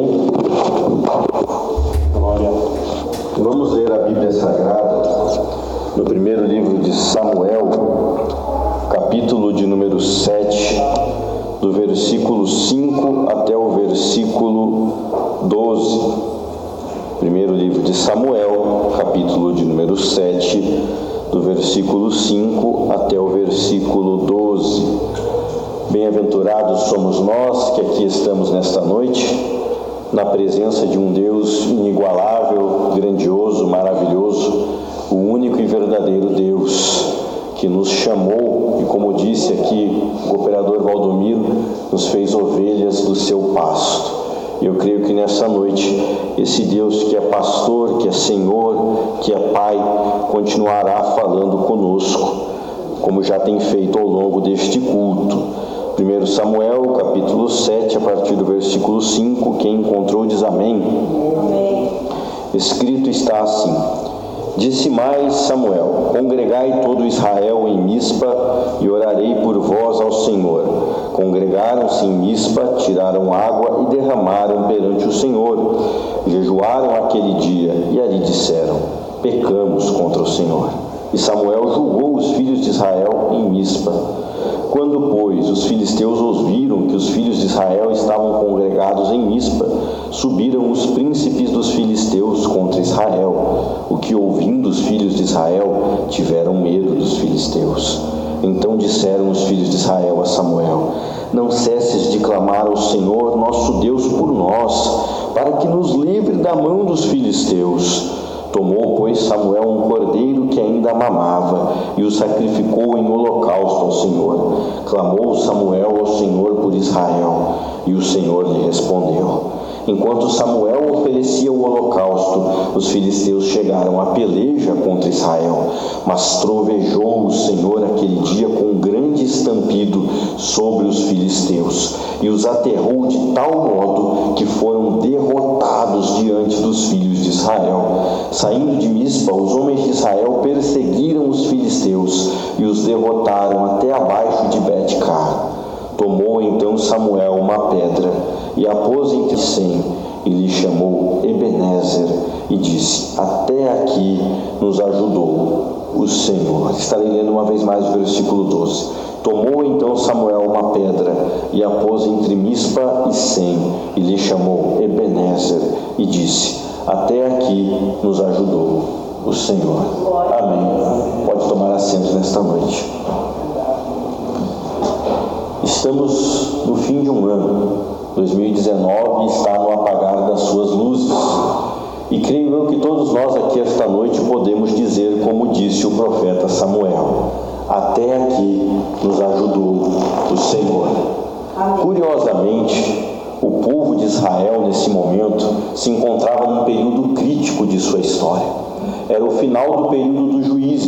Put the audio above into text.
Amém? Glória. Vamos ler a Bíblia Sagrada no primeiro livro de Samuel, capítulo de número 7, do versículo 5 até o versículo 12. Primeiro livro de Samuel, capítulo de número 7, do versículo 5 até o versículo 12. Bem-aventurados somos nós que aqui estamos nesta noite na presença de um Deus inigualável, grandioso, maravilhoso, o único e verdadeiro Deus que nos chamou e, como disse aqui o operador Valdomiro, nos fez ovelhas do seu pasto. Eu creio que nessa noite, esse Deus que é pastor, que é Senhor, que é Pai, continuará falando conosco, como já tem feito ao longo deste culto. 1 Samuel, capítulo 7, a partir do versículo 5, quem encontrou diz amém. amém. Escrito está assim: Disse mais Samuel: Congregai todo Israel em Mispa e orarei por vós ao Senhor. Congregaram-se em Mispa, tiraram água e derramaram perante o Senhor. Jejuaram aquele dia e ali disseram: Pecamos contra o Senhor. E Samuel julgou os filhos de Israel em Mispa. Quando, pois, os filisteus ouviram que os filhos de Israel estavam congregados em Mispa, subiram os príncipes dos filisteus contra Israel, o que, ouvindo os filhos de Israel, tiveram medo dos filisteus. Então disseram os filhos de Israel a Samuel: Não cesses de clamar ao Senhor, nosso Deus, por nós, para que nos livre da mão dos filisteus. Tomou, pois, Samuel um cordeiro mamava e o sacrificou em holocausto ao Senhor. Clamou Samuel ao Senhor por Israel e o Senhor lhe respondeu. Enquanto Samuel oferecia o holocausto, os filisteus chegaram à peleja contra Israel. Mas trovejou o Senhor aquele dia com um grande estampido sobre os filisteus e os aterrou de tal modo que foram derrotados diante dos filhos Israel. Saindo de Mispa, os homens de Israel perseguiram os filisteus e os derrotaram até abaixo de Bet-car. Tomou então Samuel uma pedra e a pôs entre Sem e lhe chamou Ebenezer e disse: Até aqui nos ajudou o Senhor. Estarei lendo uma vez mais o versículo 12. Tomou então Samuel uma pedra e a pôs entre Mispa e Sem e lhe chamou Ebenezer e disse: Até aqui nos ajudou o Senhor. Amém. Pode tomar assento nesta noite. Estamos no fim de um ano. 2019 está no apagar das suas luzes. E creio eu que todos nós aqui esta noite podemos dizer, como disse o profeta Samuel: Até aqui nos ajudou o Senhor. Curiosamente, o povo de Israel nesse momento se encontrava num período crítico de sua história. Era o final do período dos juízes